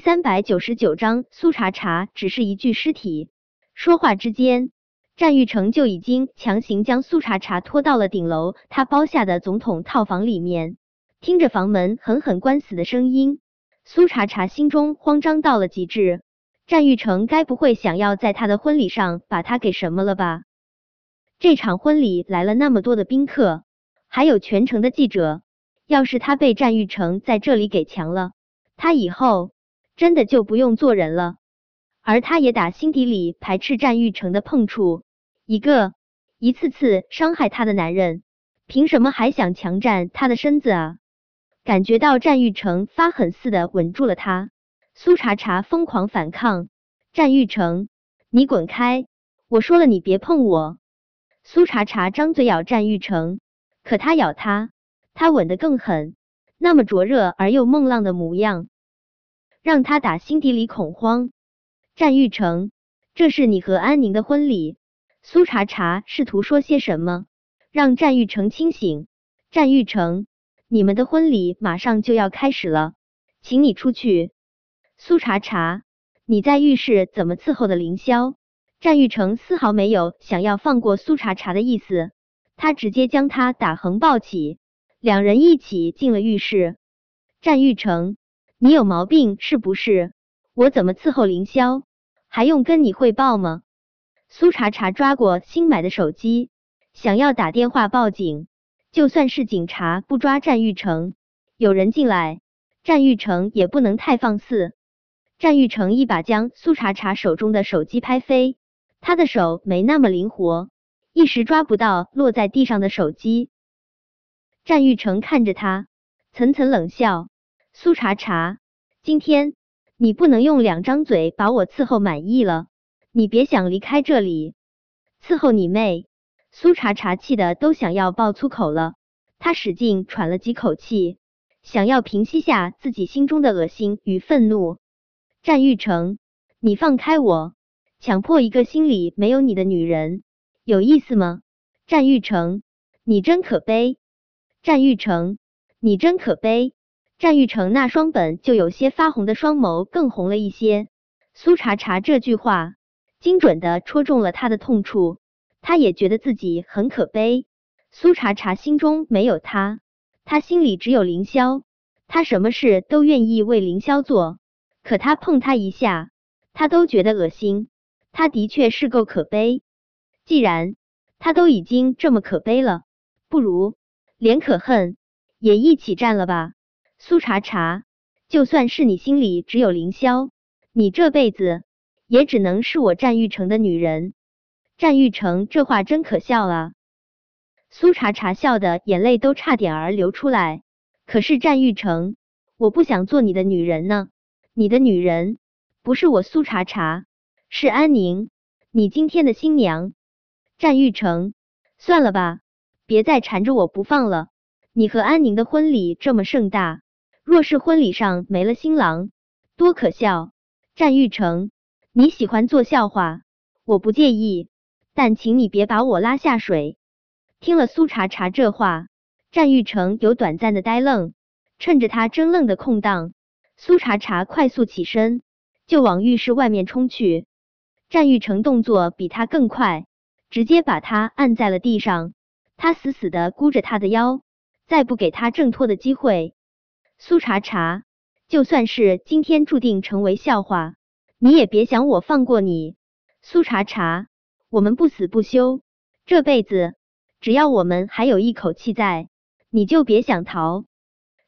三百九十九章，苏茶茶只是一具尸体。说话之间，战玉成就已经强行将苏茶茶拖到了顶楼他包下的总统套房里面。听着房门狠狠关死的声音，苏茶茶心中慌张到了极致。战玉成该不会想要在他的婚礼上把他给什么了吧？这场婚礼来了那么多的宾客，还有全城的记者，要是他被战玉成在这里给强了，他以后真的就不用做人了。而他也打心底里排斥战玉成的碰触，一个一次次伤害他的男人，凭什么还想强占他的身子啊？感觉到战玉成发狠似的吻住了他，苏茶茶疯狂反抗。战玉成，你滚开！我说了，你别碰我。苏茶茶张嘴咬战玉成，可他咬他，他吻得更狠，那么灼热而又梦浪的模样，让他打心底里恐慌。战玉成，这是你和安宁的婚礼。苏茶茶试图说些什么，让战玉成清醒。战玉成。你们的婚礼马上就要开始了，请你出去。苏茶茶，你在浴室怎么伺候的凌霄？战玉成丝毫没有想要放过苏茶茶的意思，他直接将他打横抱起，两人一起进了浴室。战玉成，你有毛病是不是？我怎么伺候凌霄，还用跟你汇报吗？苏茶茶抓过新买的手机，想要打电话报警。就算是警察不抓战玉成，有人进来，战玉成也不能太放肆。战玉成一把将苏茶茶手中的手机拍飞，他的手没那么灵活，一时抓不到落在地上的手机。战玉成看着他，层层冷笑：“苏茶茶，今天你不能用两张嘴把我伺候满意了，你别想离开这里，伺候你妹！”苏茶茶气的都想要爆粗口了，他使劲喘了几口气，想要平息下自己心中的恶心与愤怒。战玉成，你放开我！强迫一个心里没有你的女人，有意思吗？战玉成，你真可悲！战玉成，你真可悲！战玉成那双本就有些发红的双眸更红了一些。苏茶茶这句话精准的戳中了他的痛处。他也觉得自己很可悲。苏茶茶心中没有他，他心里只有凌霄。他什么事都愿意为凌霄做，可他碰他一下，他都觉得恶心。他的确是够可悲。既然他都已经这么可悲了，不如连可恨也一起占了吧。苏茶茶，就算是你心里只有凌霄，你这辈子也只能是我战玉成的女人。战玉成这话真可笑啊！苏茶茶笑的眼泪都差点儿流出来。可是战玉成，我不想做你的女人呢。你的女人不是我苏茶茶，是安宁，你今天的新娘。战玉成，算了吧，别再缠着我不放了。你和安宁的婚礼这么盛大，若是婚礼上没了新郎，多可笑！战玉成，你喜欢做笑话，我不介意。但请你别把我拉下水。听了苏茶茶这话，战玉成有短暂的呆愣。趁着他怔愣的空档，苏茶茶快速起身就往浴室外面冲去。战玉成动作比他更快，直接把他按在了地上。他死死的箍着他的腰，再不给他挣脱的机会。苏茶茶，就算是今天注定成为笑话，你也别想我放过你。苏茶茶。我们不死不休，这辈子只要我们还有一口气在，你就别想逃。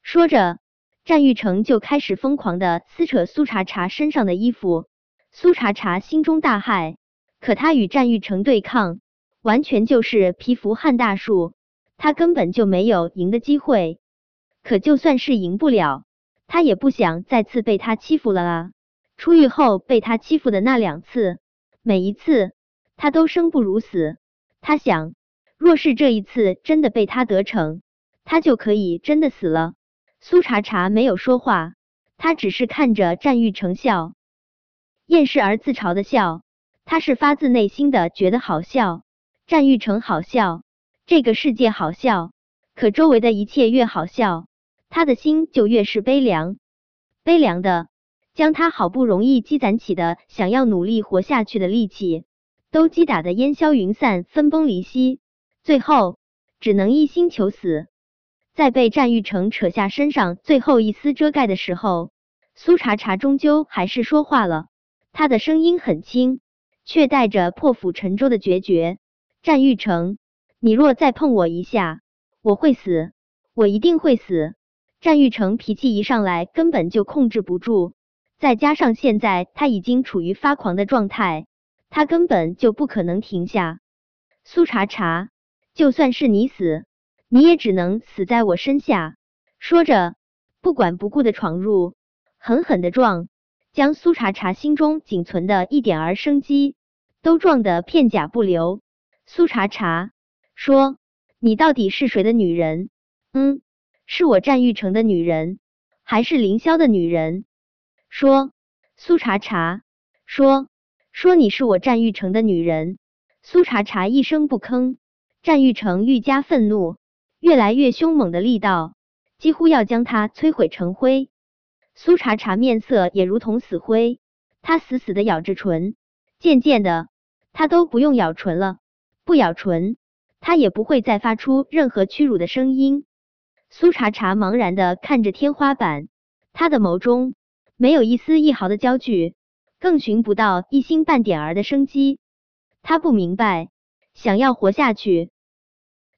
说着，战玉成就开始疯狂的撕扯苏茶茶身上的衣服。苏茶茶心中大骇，可他与战玉成对抗，完全就是蚍蜉撼大树，他根本就没有赢的机会。可就算是赢不了，他也不想再次被他欺负了啊！出狱后被他欺负的那两次，每一次。他都生不如死，他想，若是这一次真的被他得逞，他就可以真的死了。苏茶茶没有说话，他只是看着战玉成笑，厌世而自嘲的笑，他是发自内心的觉得好笑。战玉成好笑，这个世界好笑，可周围的一切越好笑，他的心就越是悲凉，悲凉的将他好不容易积攒起的想要努力活下去的力气，都击打得烟消云散、分崩离析，最后只能一心求死。在被战玉成扯下身上最后一丝遮盖的时候，苏茶茶终究还是说话了。他的声音很轻，却带着破釜沉舟的决绝。战玉成，你若再碰我一下，我会死，我一定会死。战玉成脾气一上来，根本就控制不住，再加上现在他已经处于发狂的状态，他根本就不可能停下。苏茶茶，就算是你死。你也只能死在我身下。说着，不管不顾的闯入，狠狠的撞，将苏茶茶心中仅存的一点儿生机都撞得片甲不留。苏茶茶说：“你到底是谁的女人？嗯，是我战玉成的女人，还是凌霄的女人？”说，苏茶茶说：“说你是我战玉成的女人。”苏茶茶一声不吭。战玉成愈加愤怒。越来越凶猛的力道，几乎要将他摧毁成灰。苏茶茶面色也如同死灰，他死死的咬着唇。渐渐的，他都不用咬唇了，不咬唇，他也不会再发出任何屈辱的声音。苏茶茶茫然的看着天花板，他的眸中没有一丝一毫的焦距，更寻不到一星半点儿的生机。他不明白，想要活下去。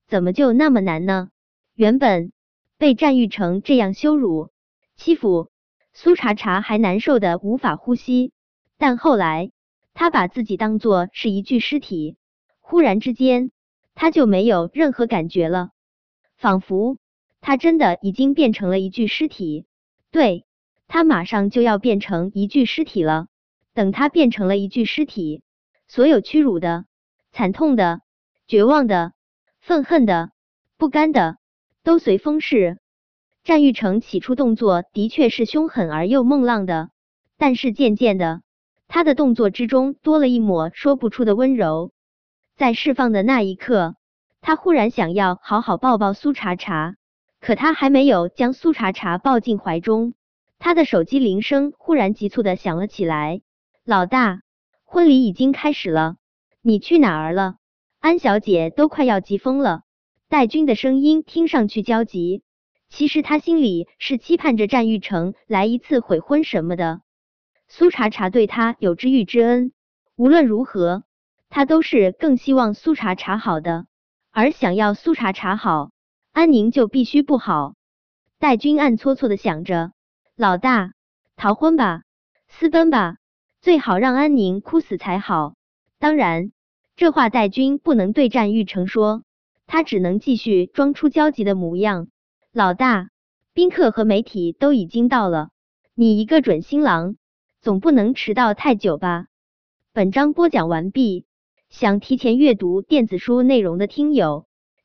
怎么就那么难呢？原本被战玉成这样羞辱欺负，苏茶茶还难受的无法呼吸。但后来他把自己当做是一具尸体，忽然之间他就没有任何感觉了，仿佛他真的已经变成了一具尸体。对他马上就要变成一具尸体了。等他变成了一具尸体，所有屈辱的、惨痛的、绝望的。愤恨的、不甘的，都随风逝。战玉成起初动作的确是凶狠而又梦浪的，但是渐渐的，他的动作之中多了一抹说不出的温柔。在释放的那一刻，他忽然想要好好抱抱苏茶茶，可他还没有将苏茶茶抱进怀中，他的手机铃声忽然急促的响了起来。老大，婚礼已经开始了，你去哪儿了？安小姐都快要急疯了，戴军的声音听上去焦急，其实他心里是期盼着战玉成来一次悔婚什么的。苏茶茶对他有知遇之恩，无论如何，他都是更希望苏茶茶好的，而想要苏茶茶好，安宁就必须不好。戴军暗搓搓的想着，老大，逃婚吧，私奔吧，最好让安宁哭死才好。当然。这话戴军不能对战玉成说，他只能继续装出焦急的模样。老大，宾客和媒体都已经到了，你一个准新郎，总不能迟到太久吧？本章播讲完毕，想提前阅读电子书内容的听友，